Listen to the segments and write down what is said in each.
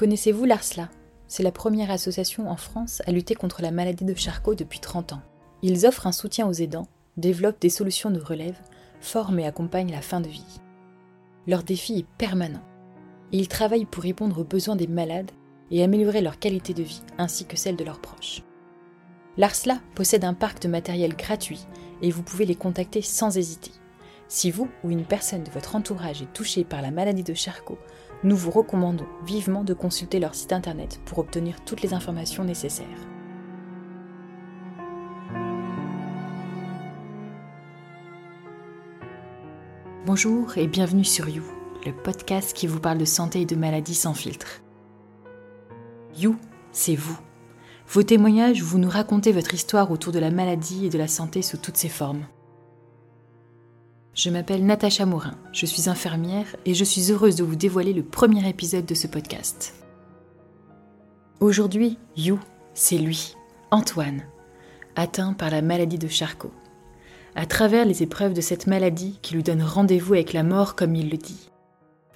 Connaissez-vous l'ARSLA? C'est la première association en France à lutter contre la maladie de Charcot depuis 30 ans. Ils offrent un soutien aux aidants, développent des solutions de relève, forment et accompagnent la fin de vie. Leur défi est permanent. ils travaillent pour répondre aux besoins des malades et améliorer leur qualité de vie ainsi que celle de leurs proches. L'ARSLA possède un parc de matériel gratuit et vous pouvez les contacter sans hésiter. Si vous ou une personne de votre entourage est touchée par la maladie de Charcot, nous vous recommandons vivement de consulter leur site internet pour obtenir toutes les informations nécessaires. Bonjour et bienvenue sur You, le podcast qui vous parle de santé et de maladies sans filtre. You, c'est vous. Vos témoignages, vous nous racontez votre histoire autour de la maladie et de la santé sous toutes ses formes. Je m'appelle Natacha Morin, je suis infirmière et je suis heureuse de vous dévoiler le premier épisode de ce podcast. Aujourd'hui, You, c'est lui, Antoine, atteint par la maladie de Charcot. À travers les épreuves de cette maladie qui lui donne rendez-vous avec la mort comme il le dit.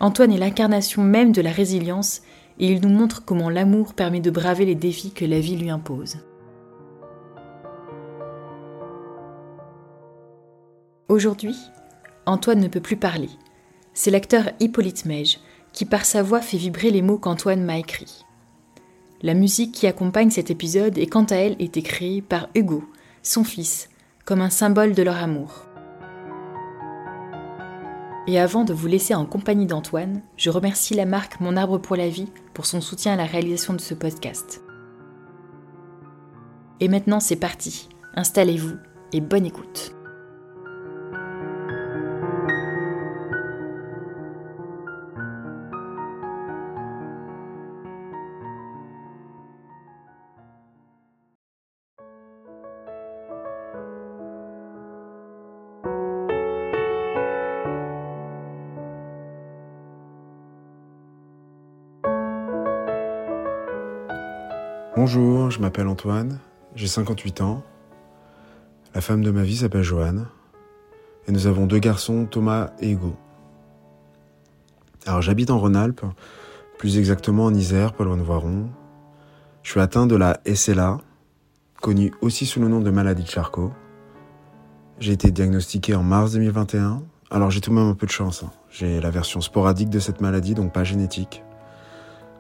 Antoine est l'incarnation même de la résilience et il nous montre comment l'amour permet de braver les défis que la vie lui impose. Aujourd'hui, Antoine ne peut plus parler. C'est l'acteur Hippolyte Meige qui par sa voix fait vibrer les mots qu'Antoine m'a écrits. La musique qui accompagne cet épisode est quant à elle été créée par Hugo, son fils, comme un symbole de leur amour. Et avant de vous laisser en compagnie d'Antoine, je remercie la marque Mon Arbre pour la Vie pour son soutien à la réalisation de ce podcast. Et maintenant c'est parti, installez-vous et bonne écoute. Je m'appelle Antoine, j'ai 58 ans. La femme de ma vie s'appelle Joanne. Et nous avons deux garçons, Thomas et Hugo. Alors j'habite en Rhône-Alpes, plus exactement en Isère, pas loin de Voiron. Je suis atteint de la SLA, connue aussi sous le nom de maladie de Charcot. J'ai été diagnostiqué en mars 2021. Alors j'ai tout de même un peu de chance. Hein. J'ai la version sporadique de cette maladie, donc pas génétique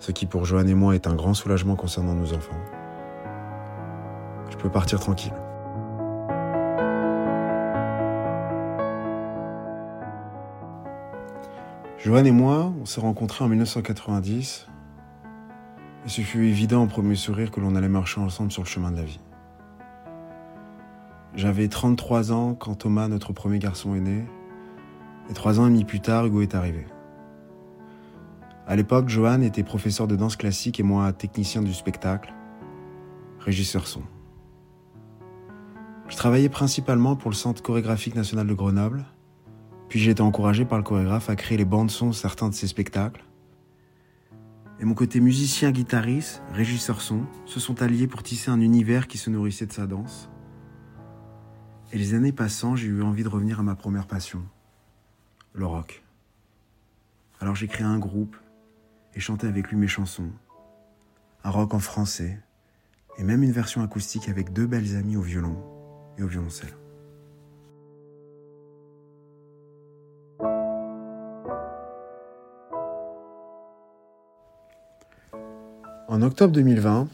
ce qui pour Joanne et moi est un grand soulagement concernant nos enfants. Je peux partir tranquille. Joanne et moi, on s'est rencontrés en 1990 et ce fut évident au premier sourire que l'on allait marcher ensemble sur le chemin de la vie. J'avais 33 ans quand Thomas, notre premier garçon, est né, et trois ans et demi plus tard, Hugo est arrivé. À l'époque, Johan était professeur de danse classique et moi technicien du spectacle, régisseur son. Je travaillais principalement pour le Centre chorégraphique national de Grenoble, puis j'ai été encouragé par le chorégraphe à créer les bandes son de certains de ses spectacles. Et mon côté musicien, guitariste, régisseur son se sont alliés pour tisser un univers qui se nourrissait de sa danse. Et les années passant, j'ai eu envie de revenir à ma première passion, le rock. Alors j'ai créé un groupe et chanter avec lui mes chansons. Un rock en français et même une version acoustique avec deux belles amies au violon et au violoncelle. En octobre 2020,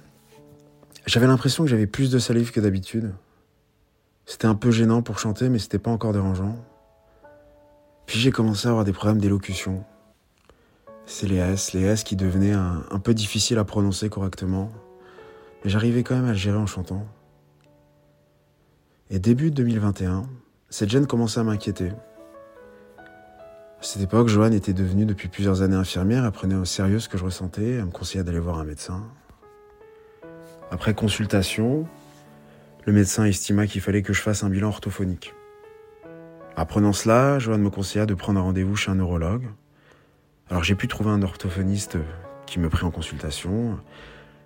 j'avais l'impression que j'avais plus de salive que d'habitude. C'était un peu gênant pour chanter, mais c'était pas encore dérangeant. Puis j'ai commencé à avoir des problèmes d'élocution c'est les S, les S qui devenaient un, peu difficiles à prononcer correctement. Mais j'arrivais quand même à le gérer en chantant. Et début 2021, cette gêne commençait à m'inquiéter. À cette époque, Joanne était devenue depuis plusieurs années infirmière, elle prenait au sérieux ce que je ressentais, elle me conseillait d'aller voir un médecin. Après consultation, le médecin estima qu'il fallait que je fasse un bilan orthophonique. Apprenant cela, Joanne me conseilla de prendre un rendez-vous chez un neurologue. Alors j'ai pu trouver un orthophoniste qui me prit en consultation.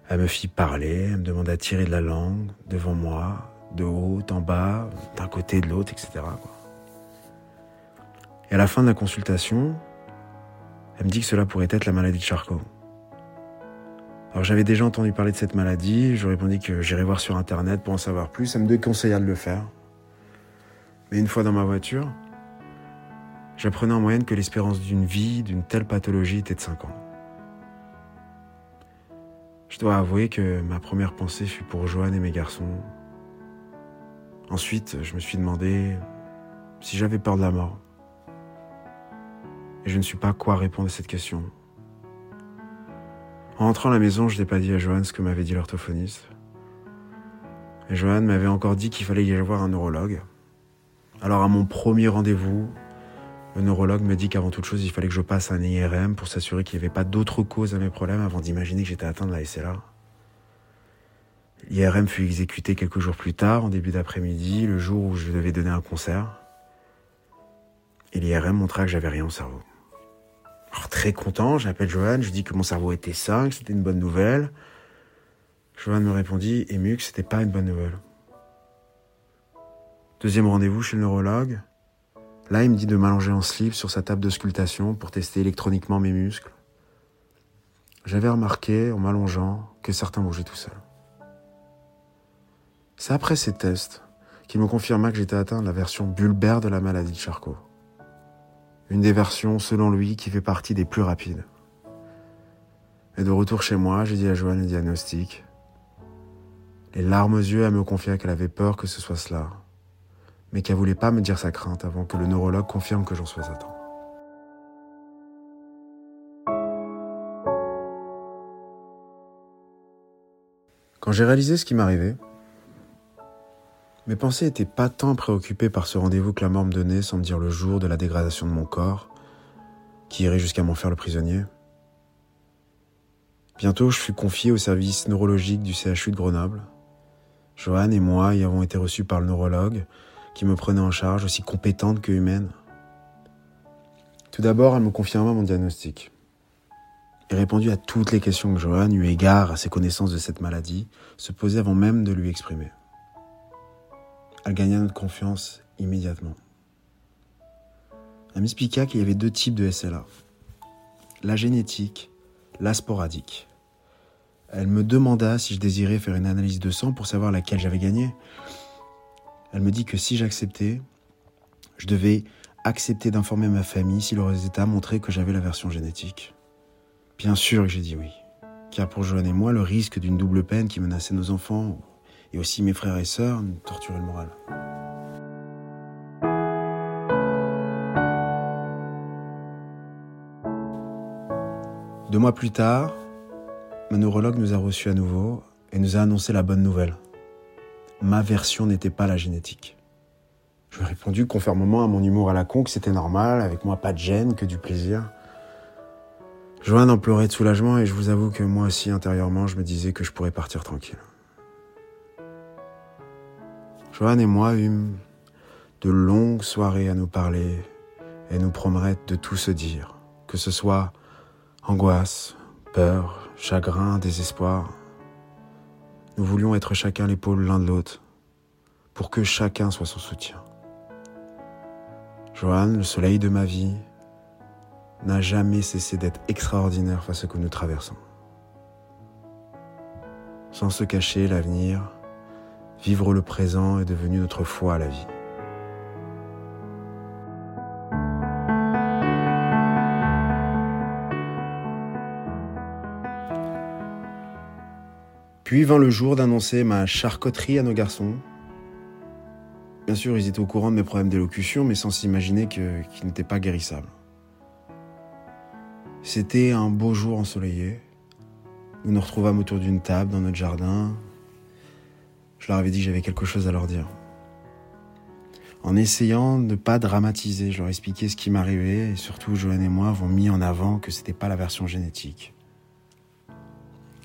Elle me fit parler, elle me demanda à tirer de la langue devant moi, de haut, en bas, d'un côté, de l'autre, etc. Et à la fin de la consultation, elle me dit que cela pourrait être la maladie de Charcot. Alors j'avais déjà entendu parler de cette maladie, je répondu que j'irais voir sur internet pour en savoir plus, ça me déconseilla de le faire. Mais une fois dans ma voiture, j'apprenais en moyenne que l'espérance d'une vie d'une telle pathologie était de 5 ans. Je dois avouer que ma première pensée fut pour Joanne et mes garçons. Ensuite, je me suis demandé si j'avais peur de la mort. Et je ne sais pas quoi répondre à cette question. En rentrant à la maison, je n'ai pas dit à Joanne ce que m'avait dit l'orthophoniste. Et Joanne m'avait encore dit qu'il fallait y aller voir un neurologue. Alors à mon premier rendez-vous, le neurologue me dit qu'avant toute chose, il fallait que je passe un IRM pour s'assurer qu'il n'y avait pas d'autres causes à mes problèmes avant d'imaginer que j'étais atteint de la SLA. L'IRM fut exécuté quelques jours plus tard, en début d'après-midi, le jour où je devais donner un concert. Et l'IRM montra que j'avais rien au cerveau. Alors très content, j'appelle Joanne, je dis que mon cerveau était sain, que c'était une bonne nouvelle. Joanne me répondit, ému, que c'était pas une bonne nouvelle. Deuxième rendez-vous chez le neurologue. Là, il me dit de m'allonger en slip sur sa table de sculptation pour tester électroniquement mes muscles. J'avais remarqué, en m'allongeant, que certains bougeaient tout seuls. C'est après ces tests qu'il me confirma que j'étais atteint de la version bulbaire de la maladie de Charcot. Une des versions, selon lui, qui fait partie des plus rapides. Et de retour chez moi, j'ai dit à Joanne le diagnostic. Les larmes aux yeux, elle me confia qu'elle avait peur que ce soit cela, mais qu'elle voulait pas me dire sa crainte avant que le neurologue confirme que j'en sois atteint. Quand j'ai réalisé ce qui m'arrivait, mes pensées n'étaient pas tant préoccupées par ce rendez-vous que la mort me donnait sans me dire le jour de la dégradation de mon corps, qui irait jusqu'à m'en faire le prisonnier. Bientôt, je fus confié au service neurologique du CHU de Grenoble. Joanne et moi y avons été reçus par le neurologue, qui me prenait en charge, aussi compétente que humaine. Tout d'abord, elle me confirma mon diagnostic et répondit à toutes les questions que Joanne, eu égard à ses connaissances de cette maladie, se posait avant même de lui exprimer. Elle gagna notre confiance immédiatement. Elle m'expliqua qu'il y avait deux types de SLA. La génétique, la sporadique. Elle me demanda si je désirais faire une analyse de sang pour savoir laquelle j'avais gagné. Elle me dit que si j'acceptais, je devais accepter d'informer ma famille si le résultat montrait que j'avais la version génétique. Bien sûr que j'ai dit oui, car pour Joanne et moi, le risque d'une double peine qui menaçait nos enfants et aussi mes frères et sœurs nous torturaient le moral. Deux mois plus tard, ma neurologue nous a reçus à nouveau et nous a annoncé la bonne nouvelle ma version n'était pas la génétique. Je lui ai répondu conformément à mon humour à la con que c'était normal, avec moi pas de gêne, que du plaisir. Joanne en pleurait de soulagement et je vous avoue que moi aussi intérieurement je me disais que je pourrais partir tranquille. Joanne et moi eûmes de longues soirées à nous parler et nous promettre de tout se dire, que ce soit angoisse, peur, chagrin, désespoir. Nous voulions être chacun l'épaule l'un de l'autre, pour que chacun soit son soutien. Johan, le soleil de ma vie, n'a jamais cessé d'être extraordinaire face à ce que nous traversons. Sans se cacher l'avenir, vivre le présent est devenu notre foi à la vie. Puis vint le jour d'annoncer ma charcoterie à nos garçons. Bien sûr, ils étaient au courant de mes problèmes d'élocution, mais sans s'imaginer qu'ils n'étaient pas guérissables. C'était un beau jour ensoleillé. Nous nous retrouvâmes autour d'une table dans notre jardin. Je leur avais dit que j'avais quelque chose à leur dire. En essayant de ne pas dramatiser, je leur expliquais ce qui m'arrivait et surtout Joanne et moi avons mis en avant que c'était pas la version génétique.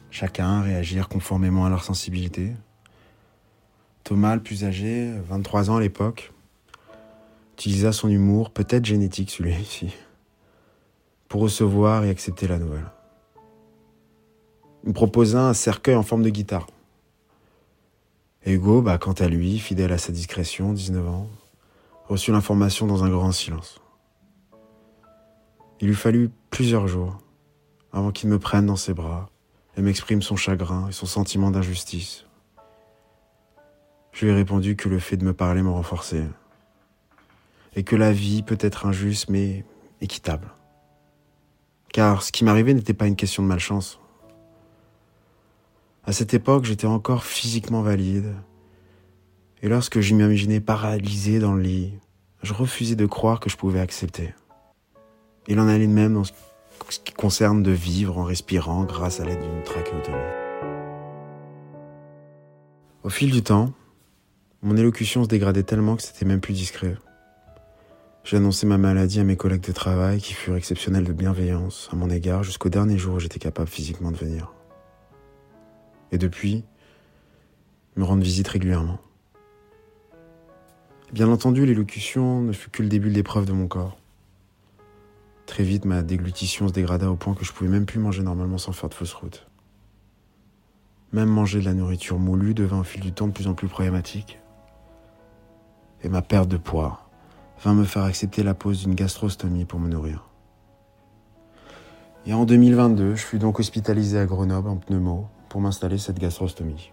Chacun réagir conformément à leur sensibilité. Thomas, le plus âgé, 23 ans à l'époque, utilisa son humour, peut-être génétique celui-ci, pour recevoir et accepter la nouvelle. Il me proposa un cercueil en forme de guitare. Hugo, bah, quant à lui, fidèle à sa discrétion, 19 ans, reçut l'information dans un grand silence. Il lui fallut plusieurs jours avant qu'il me prenne dans ses bras Elle m'exprime son chagrin et son sentiment d'injustice. Je lui ai répondu que le fait de me parler me renforçait et que la vie peut être injuste mais équitable. Car ce qui m'arrivait n'était pas une question de malchance. À cette époque, j'étais encore physiquement valide, et lorsque je m'imaginais paralysé dans le lit, je refusais de croire que je pouvais accepter. Il en allait de même dans ce qui concerne de vivre en respirant grâce à l'aide d'une trachéotomie. Au fil du temps, mon élocution se dégradait tellement que c'était même plus discret. Annoncé ma maladie à mes collègues de travail qui furent exceptionnels de bienveillance à mon égard jusqu'au dernier jour où j'étais capable physiquement de venir. Et depuis, me rendent visite régulièrement. Bien entendu, l'élocution ne fut que le début de l'épreuve de mon corps. Très vite, ma déglutition se dégrada au point que je pouvais même plus manger normalement sans faire de fausse route. Même manger de la nourriture moulue devint au fil du temps de plus en plus problématique. Et ma perte de poids vint me faire accepter la pose d'une gastrostomie pour me nourrir. Et en 2022, je fus donc hospitalisé à Grenoble en pneumo pour m'installer cette gastrostomie.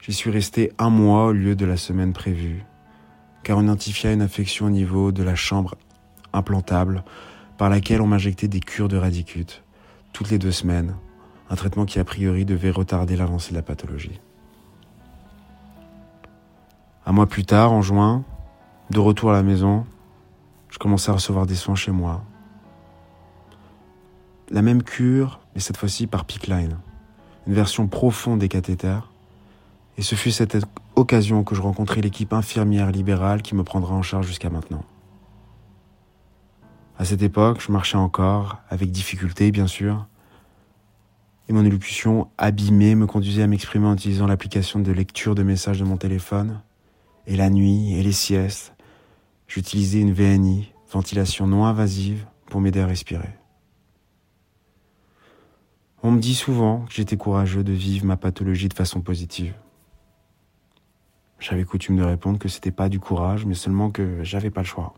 J'y suis resté un mois au lieu de la semaine prévue, car on identifia une infection au niveau de la chambre implantable par laquelle on m'injectait des cures de radicute toutes les deux semaines, un traitement qui a priori devait retarder l'avancée de la pathologie. Un mois plus tard, en juin, de retour à la maison, je commençais à recevoir des soins chez moi. La même cure, mais cette fois-ci par Pickline, une version profonde des cathéters. Et ce fut cette occasion que je rencontrai l'équipe infirmière libérale qui me prendra en charge jusqu'à maintenant. À cette époque, je marchais encore, avec difficulté bien sûr, et mon élocution abîmée me conduisait à m'exprimer en utilisant l'application de lecture de messages de mon téléphone, et la nuit et les siestes, J'utilisais une VNI, ventilation non invasive, pour m'aider à respirer. On me dit souvent que j'étais courageux de vivre ma pathologie de façon positive. J'avais coutume de répondre que c'était pas du courage, mais seulement que j'avais pas le choix.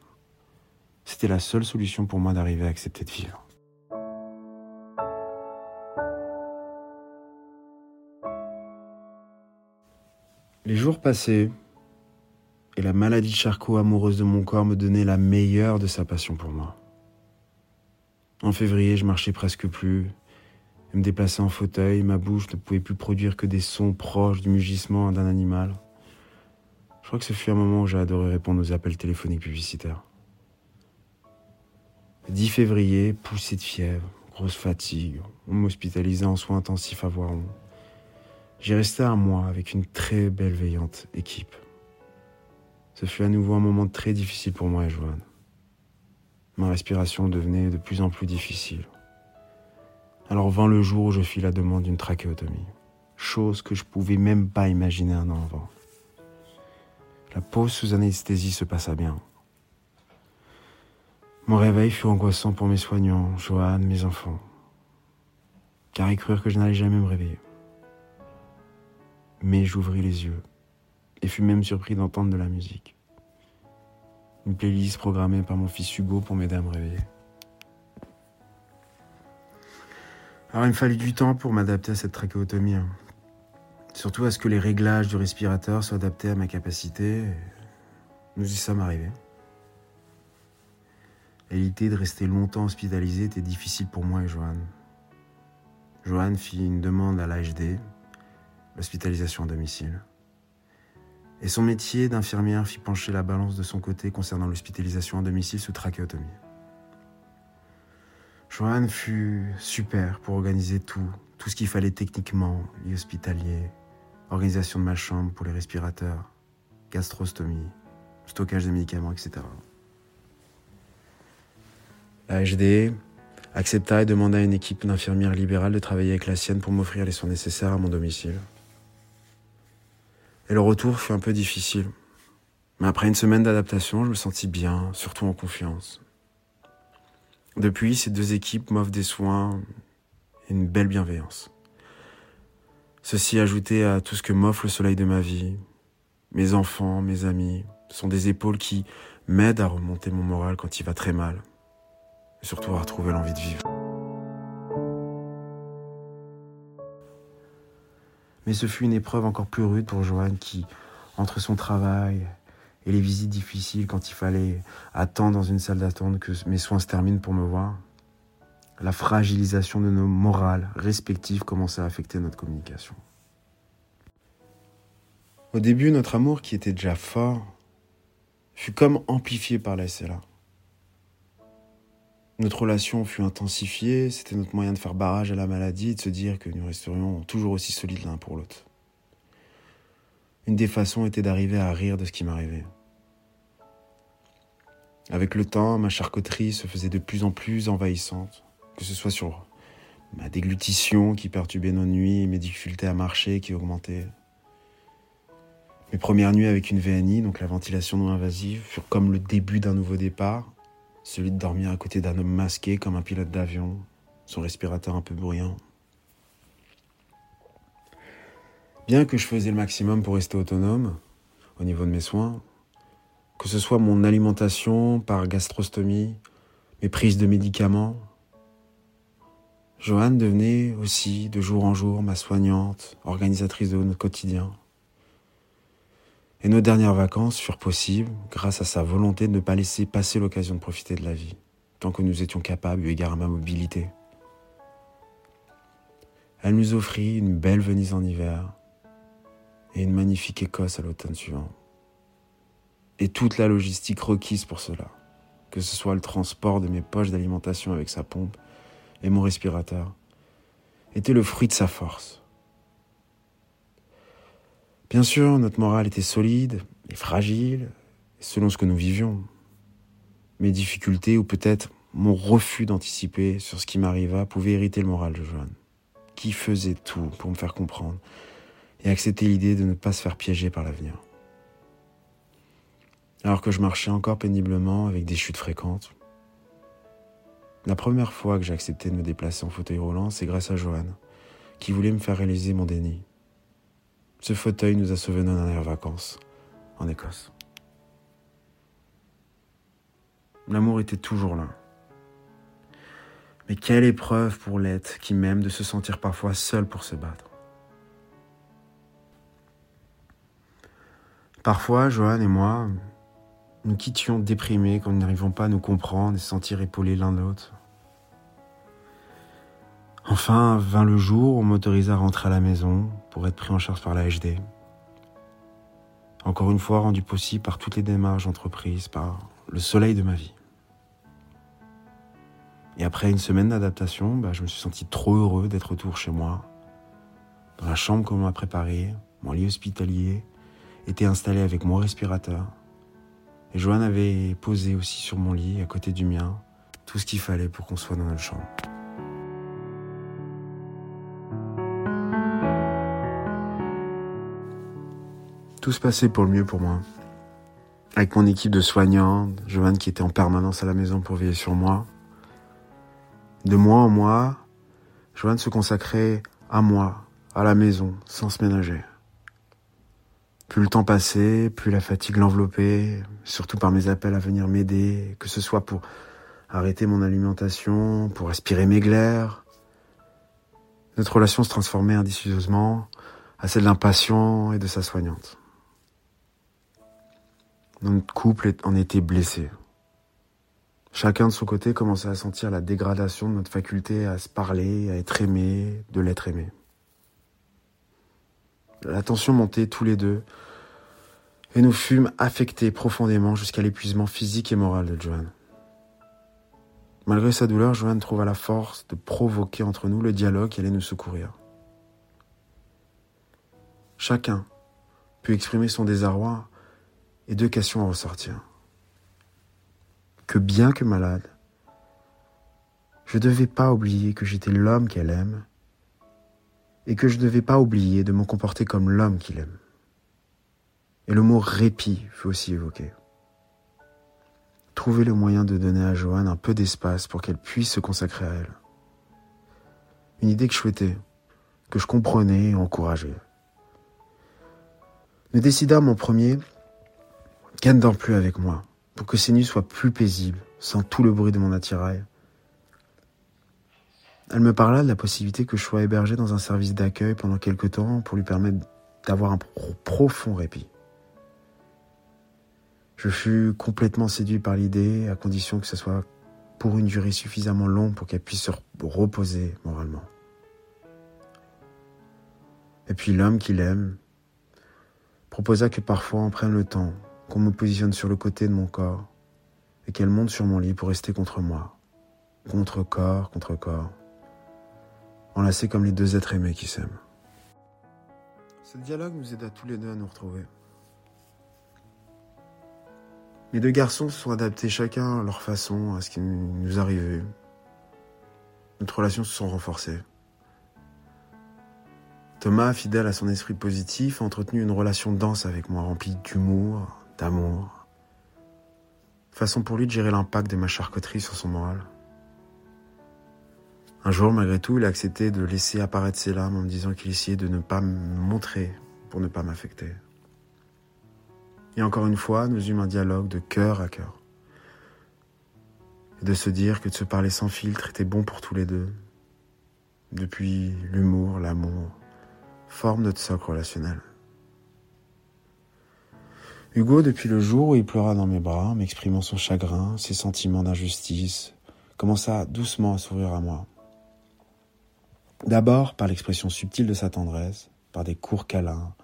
C'était la seule solution pour moi d'arriver à accepter de vivre. Les jours passaient, et la maladie de Charcot, amoureuse de mon corps, me donnait la meilleure de sa passion pour moi. En février, je marchais presque plus, et me déplaçais en fauteuil, ma bouche ne pouvait plus produire que des sons proches du mugissement d'un animal. Je crois que ce fut un moment où j'ai adoré répondre aux appels téléphoniques publicitaires. 10 février, poussée de fièvre, grosse fatigue, on m'hospitalisait en soins intensifs à Voiron. J'y restais un mois avec une très belle veillante équipe. Ce fut à nouveau un moment très difficile pour moi et Joanne. Ma respiration devenait de plus en plus difficile. Alors vint le jour où je fis la demande d'une trachéotomie, chose que je pouvais même pas imaginer un an avant. La pause sous anesthésie se passa bien. Mon réveil fut angoissant pour mes soignants, Joanne, mes enfants, car ils crurent que je n'allais jamais me réveiller. Mais j'ouvris les yeux et fut même surpris d'entendre de la musique. Une playlist programmée par mon fils Hugo pour m'aider à me réveiller. Alors il me fallut du temps pour m'adapter à cette trachéotomie. Hein. Surtout à ce que les réglages du respirateur soient adaptés à ma capacité. Nous y sommes arrivés. Et l'idée de rester longtemps hospitalisé était difficile pour moi et Joanne. Joanne fit une demande à l'AHD, l'hospitalisation à domicile et son métier d'infirmière fit pencher la balance de son côté concernant l'hospitalisation à domicile sous trachéotomie. Joanne fut super pour organiser tout, tout ce qu'il fallait techniquement, lit hospitalier, organisation de ma chambre pour les respirateurs, gastrostomie, stockage de médicaments, etc. La HD accepta et demanda à une équipe d'infirmières libérales de travailler avec la sienne pour m'offrir les soins nécessaires à mon domicile. Et le retour fut un peu difficile. Mais après une semaine d'adaptation, je me sentis bien, surtout en confiance. Depuis, ces deux équipes m'offrent des soins et une belle bienveillance. Ceci ajouté à tout ce que m'offre le soleil de ma vie, mes enfants, mes amis, sont des épaules qui m'aident à remonter mon moral quand il va très mal, et surtout à retrouver l'envie de vivre. Mais ce fut une épreuve encore plus rude pour Joanne qui, entre son travail et les visites difficiles quand il fallait attendre dans une salle d'attente que mes soins se terminent pour me voir, la fragilisation de nos morales respectives commençait à affecter notre communication. Au début, notre amour, qui était déjà fort, fut comme amplifié par la SLA. Notre relation fut intensifiée, c'était notre moyen de faire barrage à la maladie et de se dire que nous resterions toujours aussi solides l'un pour l'autre. Une des façons était d'arriver à rire de ce qui m'arrivait. Avec le temps, ma charcuterie se faisait de plus en plus envahissante, que ce soit sur ma déglutition qui perturbait nos nuits, mes difficultés à marcher qui augmentaient. Mes premières nuits avec une VNI, donc la ventilation non invasive, furent comme le début d'un nouveau départ, celui de dormir à côté d'un homme masqué comme un pilote d'avion, son respirateur un peu bruyant. Bien que je faisais le maximum pour rester autonome au niveau de mes soins, que ce soit mon alimentation par gastrostomie, mes prises de médicaments, Joanne devenait aussi de jour en jour ma soignante, organisatrice de notre quotidien. Et nos dernières vacances furent possibles grâce à sa volonté de ne pas laisser passer l'occasion de profiter de la vie, tant que nous étions capables eu égard à ma mobilité. Elle nous offrit une belle Venise en hiver et une magnifique Écosse à l'automne suivant. Et toute la logistique requise pour cela, que ce soit le transport de mes poches d'alimentation avec sa pompe et mon respirateur, était le fruit de sa force. Bien sûr, notre morale était solide et fragile, selon ce que nous vivions. Mes difficultés, ou peut-être mon refus d'anticiper sur ce qui m'arriva, pouvaient hériter le moral de Joanne, qui faisait tout pour me faire comprendre et accepter l'idée de ne pas se faire piéger par l'avenir. Alors que je marchais encore péniblement avec des chutes fréquentes, la première fois que j'ai accepté de me déplacer en fauteuil roulant, c'est grâce à Joanne, qui voulait me faire réaliser mon déni. Ce fauteuil nous a sauvé nos dernières vacances en Écosse. L'amour était toujours là. Mais quelle épreuve pour l'être qui m'aime de se sentir parfois seul pour se battre. Parfois, Johan et moi, nous quittions déprimés quand nous n'arrivons pas à nous comprendre et se sentir épaulés l'un l'autre. Enfin vint le jour où on m'autorisa à rentrer à la maison pour être pris en charge par la HD. Encore une fois rendu possible par toutes les démarches entreprises, par le soleil de ma vie. Et après une semaine d'adaptation, bah, je me suis senti trop heureux d'être retour chez moi, dans la chambre qu'on m'a préparée, mon lit hospitalier était installé avec mon respirateur. Et Joanne avait posé aussi sur mon lit, à côté du mien, tout ce qu'il fallait pour qu'on soit dans notre chambre. Tout se passait pour le mieux pour moi. Avec mon équipe de soignants, Joanne qui était en permanence à la maison pour veiller sur moi. De mois en mois, Joanne se consacrait à moi, à la maison, sans se ménager. Plus le temps passait, plus la fatigue l'enveloppait, surtout par mes appels à venir m'aider, que ce soit pour arrêter mon alimentation, pour aspirer mes glaires. Notre relation se transformait indiscutablement à celle d'un patient et de sa soignante. Notre couple en était blessé. Chacun de son côté commençait à sentir la dégradation de notre faculté à se parler, à être aimé, de l'être aimé. La tension montait tous les deux et nous fûmes affectés profondément jusqu'à l'épuisement physique et moral de Joanne. Malgré sa douleur, Joanne trouva la force de provoquer entre nous le dialogue qui allait nous secourir. Chacun put exprimer son désarroi et deux questions à ressortir. Que bien que malade, je ne devais pas oublier que j'étais l'homme qu'elle aime et que je ne devais pas oublier de me comporter comme l'homme qu'il aime. Et le mot répit fut aussi évoqué. Trouver le moyen de donner à Joanne un peu d'espace pour qu'elle puisse se consacrer à elle. Une idée que je souhaitais, que je comprenais et encourageais. Nous décidâmes en premier qu'elle ne dort plus avec moi, pour que ces nuits soient plus paisibles, sans tout le bruit de mon attirail. Elle me parla de la possibilité que je sois hébergé dans un service d'accueil pendant quelque temps pour lui permettre d'avoir un profond répit. Je fus complètement séduit par l'idée, à condition que ce soit pour une durée suffisamment longue pour qu'elle puisse se reposer moralement. Et puis l'homme qu'il aime proposa que parfois on prenne le temps, qu'on me positionne sur le côté de mon corps et qu'elle monte sur mon lit pour rester contre moi, contre corps, contre corps, enlacés comme les deux êtres aimés qui s'aiment. Ce dialogue nous aida tous les deux à nous retrouver. Les deux garçons se sont adaptés chacun à leur façon à ce qui nous arrivait. Notre relation se sont renforcées. Thomas, fidèle à son esprit positif, a entretenu une relation dense avec moi, remplie d'humour, d'amour. Façon pour lui de gérer l'impact de ma charcuterie sur son moral. Un jour, malgré tout, il a accepté de laisser apparaître ses larmes en me disant qu'il essayait de ne pas me montrer pour ne pas m'affecter. Et encore une fois, nous eûmes un dialogue de cœur à cœur. Et de se dire que de se parler sans filtre était bon pour tous les deux. Depuis l'humour, l'amour, forme notre socle relationnel. Hugo, depuis le jour où il pleura dans mes bras, m'exprimant son chagrin, ses sentiments d'injustice, commença doucement à s'ouvrir à moi. D'abord par l'expression subtile de sa tendresse, par des courts câlins,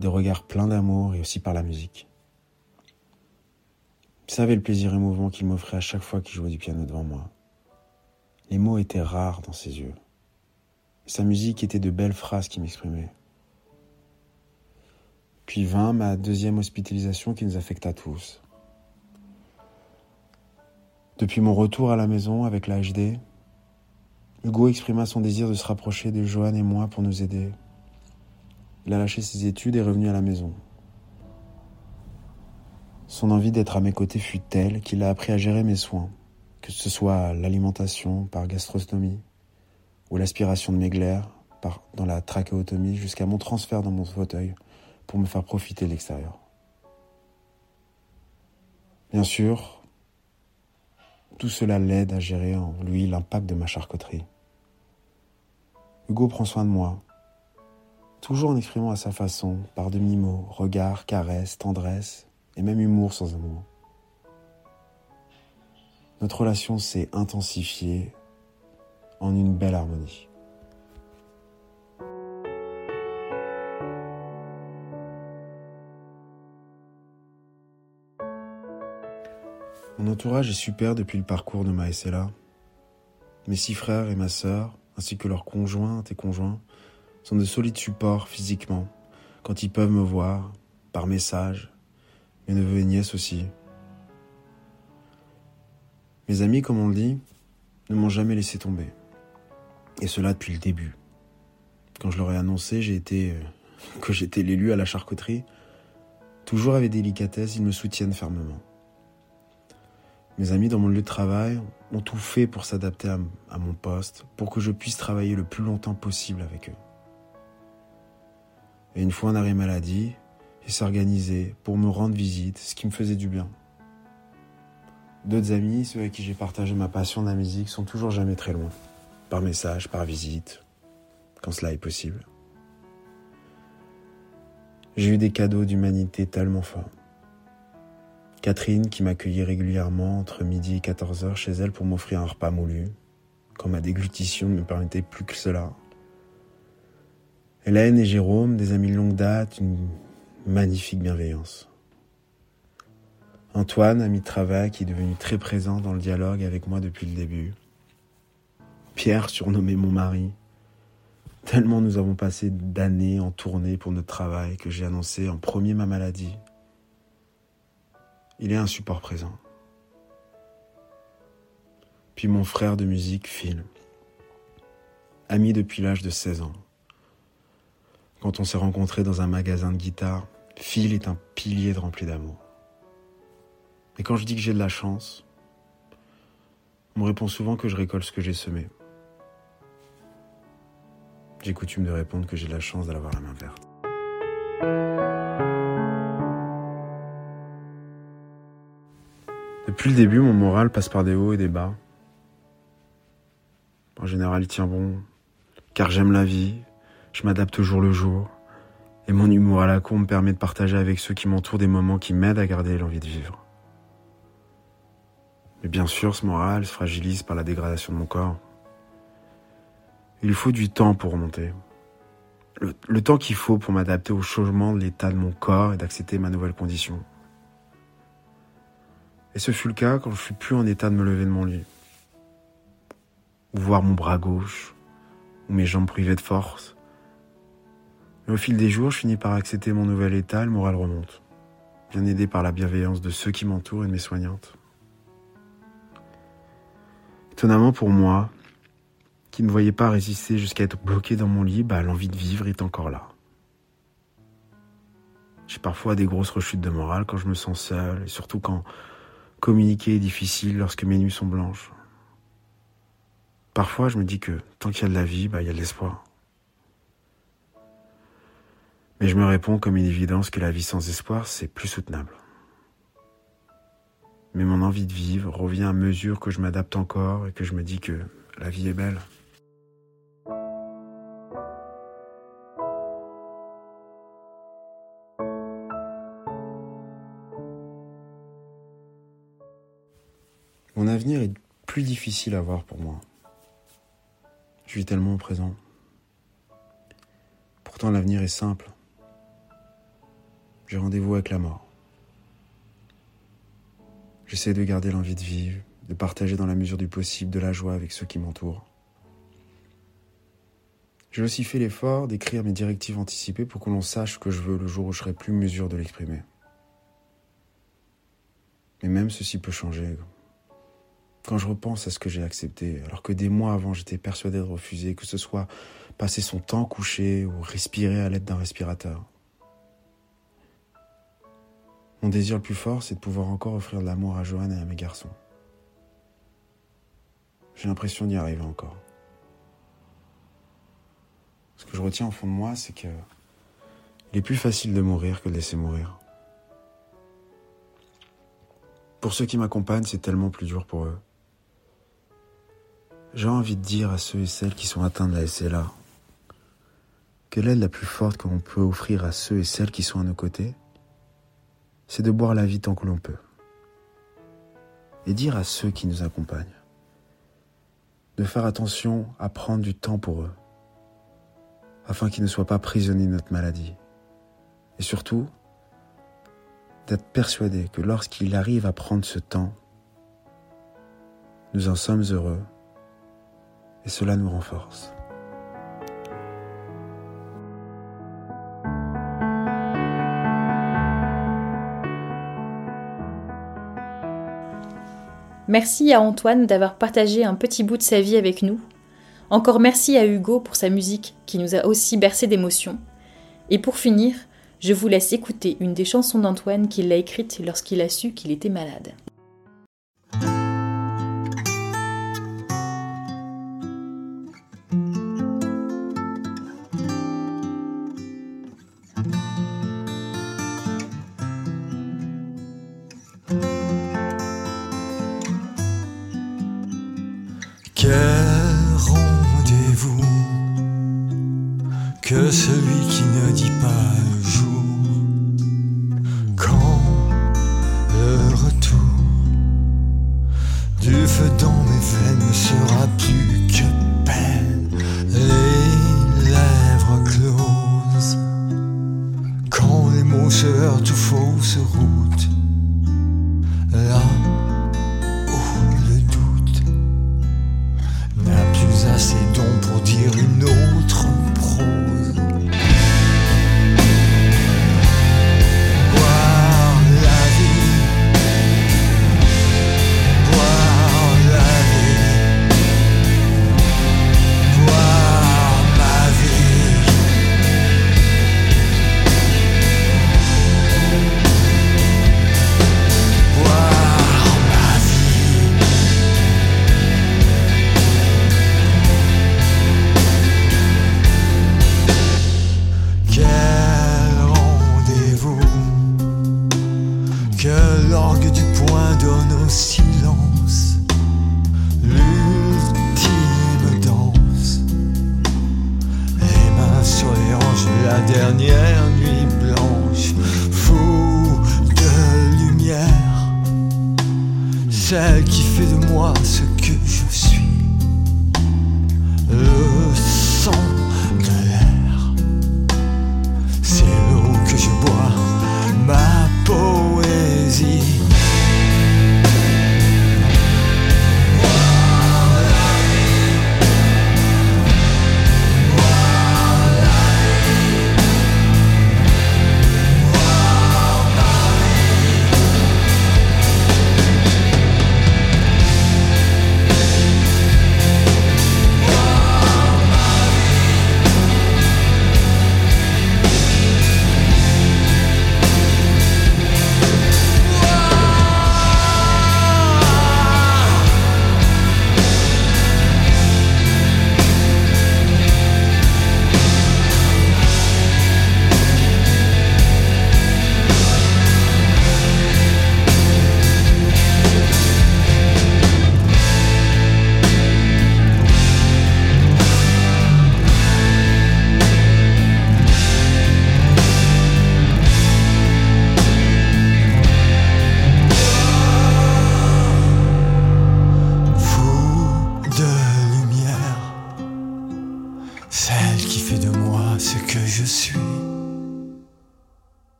des regards pleins d'amour et aussi par la musique. Il savait le plaisir émouvant qu'il m'offrait à chaque fois qu'il jouait du piano devant moi. Les mots étaient rares dans ses yeux. sa musique était de belles phrases qui m'exprimaient. Puis vint ma deuxième hospitalisation qui nous affecta tous. Depuis mon retour à la maison avec la HD, Hugo exprima son désir de se rapprocher de Johan et moi pour nous aider. Il a lâché ses études et est revenu à la maison. Son envie d'être à mes côtés fut telle qu'il a appris à gérer mes soins, que ce soit l'alimentation par gastrostomie ou l'aspiration de mes glaires par, dans la trachéotomie jusqu'à mon transfert dans mon fauteuil pour me faire profiter de l'extérieur. Bien sûr, tout cela l'aide à gérer en lui l'impact de ma charcuterie. Hugo prend soin de moi, toujours en exprimant à sa façon, par demi-mots, regards, caresses, tendresse et même humour sans amour. Notre relation s'est intensifiée en une belle harmonie. Mon entourage est super depuis le parcours de ma. Mes six frères et ma sœur ainsi que leurs conjointes et conjoints, sont de solides supports physiquement, quand ils peuvent me voir, par message, mes neveux et nièces aussi. Mes amis, comme on le dit, ne m'ont jamais laissé tomber. Et cela depuis le début. Quand je leur ai annoncé j'ai été, euh, que j'étais l'élu à la charcuterie, toujours avec délicatesse, ils me soutiennent fermement. Mes amis dans mon lieu de travail ont tout fait pour s'adapter à, mon poste, pour que je puisse travailler le plus longtemps possible avec eux. Et une fois un arrêt maladie, ils s'organisaient pour me rendre visite, ce qui me faisait du bien. D'autres amis, ceux avec qui j'ai partagé ma passion de la musique, sont toujours jamais très loin, par message, par visite, quand cela est possible. J'ai eu des cadeaux d'humanité tellement forts. Catherine qui m'accueillait régulièrement entre midi et 14 heures chez elle pour m'offrir un repas moulu, quand ma déglutition ne me permettait plus que cela. Hélène et Jérôme, des amis de longue date, une magnifique bienveillance. Antoine, ami de travail, qui est devenu très présent dans le dialogue avec moi depuis le début. Pierre, surnommé mon mari. Tellement nous avons passé d'années en tournée pour notre travail que j'ai annoncé en premier ma maladie il est un support présent. Puis mon frère de musique, Phil, ami depuis l'âge de 16 ans. Quand on s'est rencontrés dans un magasin de guitare, Phil est un pilier de rempli d'amour. Et quand je dis que j'ai de la chance, on me répond souvent que je récolte ce que j'ai semé. J'ai coutume de répondre que j'ai de la chance d'avoir la main verte. Depuis le début, mon moral passe par des hauts et des bas. En général, il tient bon. Car j'aime la vie, je m'adapte jour le jour. Et mon humour à la con me permet de partager avec ceux qui m'entourent des moments qui m'aident à garder l'envie de vivre. Mais bien sûr, ce moral se fragilise par la dégradation de mon corps. Il faut du temps pour remonter. Le, le temps qu'il faut pour m'adapter au changement de l'état de mon corps et d'accepter ma nouvelle condition. Et ce fut le cas quand je fus plus en état de me lever de mon lit. Ou voir mon bras gauche, ou mes jambes privées de force. Mais au fil des jours, je finis par accepter mon nouvel état, le moral remonte. Bien aidé par la bienveillance de ceux qui m'entourent et de mes soignantes. Étonnamment pour moi, qui ne voyais pas résister jusqu'à être bloqué dans mon lit, bah, l'envie de vivre est encore là. J'ai parfois des grosses rechutes de morale quand je me sens seul, et surtout quand communiquer est difficile lorsque mes nuits sont blanches. Parfois, je me dis que tant qu'il y a de la vie, bah, il y a de l'espoir. Mais je me réponds comme une évidence que la vie sans espoir, c'est plus soutenable. Mais mon envie de vivre revient à mesure que je m'adapte encore et que je me dis que la vie est belle. Plus difficile à voir pour moi. Je vis tellement au présent. Pourtant l'avenir est simple. J'ai rendez-vous avec la mort. J'essaie de garder l'envie de vivre, de partager dans la mesure du possible de la joie avec ceux qui m'entourent. J'ai aussi fait l'effort d'écrire mes directives anticipées pour que l'on sache que je veux le jour où je serai plus mesure de l'exprimer. Mais même ceci peut changer. Quand je repense à ce que j'ai accepté, alors que des mois avant j'étais persuadé de refuser, que ce soit passer son temps couché ou respirer à l'aide d'un respirateur. Mon désir le plus fort, c'est de pouvoir encore offrir de l'amour à Johan et à mes garçons. J'ai l'impression d'y arriver encore. Ce que je retiens au fond de moi, c'est que il est plus facile de mourir que de laisser mourir. Pour ceux qui m'accompagnent, c'est tellement plus dur pour eux. J'ai envie de dire à ceux et celles qui sont atteints de la SLA que l'aide la plus forte que l'on peut offrir à ceux et celles qui sont à nos côtés, c'est de boire la vie tant que l'on peut. Et dire à ceux qui nous accompagnent de faire attention à prendre du temps pour eux, afin qu'ils ne soient pas prisonniers de notre maladie. Et surtout, d'être persuadés que lorsqu'ils arrivent à prendre ce temps, nous en sommes heureux et cela nous renforce. Merci à Antoine d'avoir partagé un petit bout de sa vie avec nous. Encore merci à Hugo pour sa musique qui nous a aussi bercé d'émotions. Et pour finir, je vous laisse écouter une des chansons d'Antoine qu'il a écrite lorsqu'il a su qu'il était malade. Quel rendez-vous que celui qui ne dit pas jour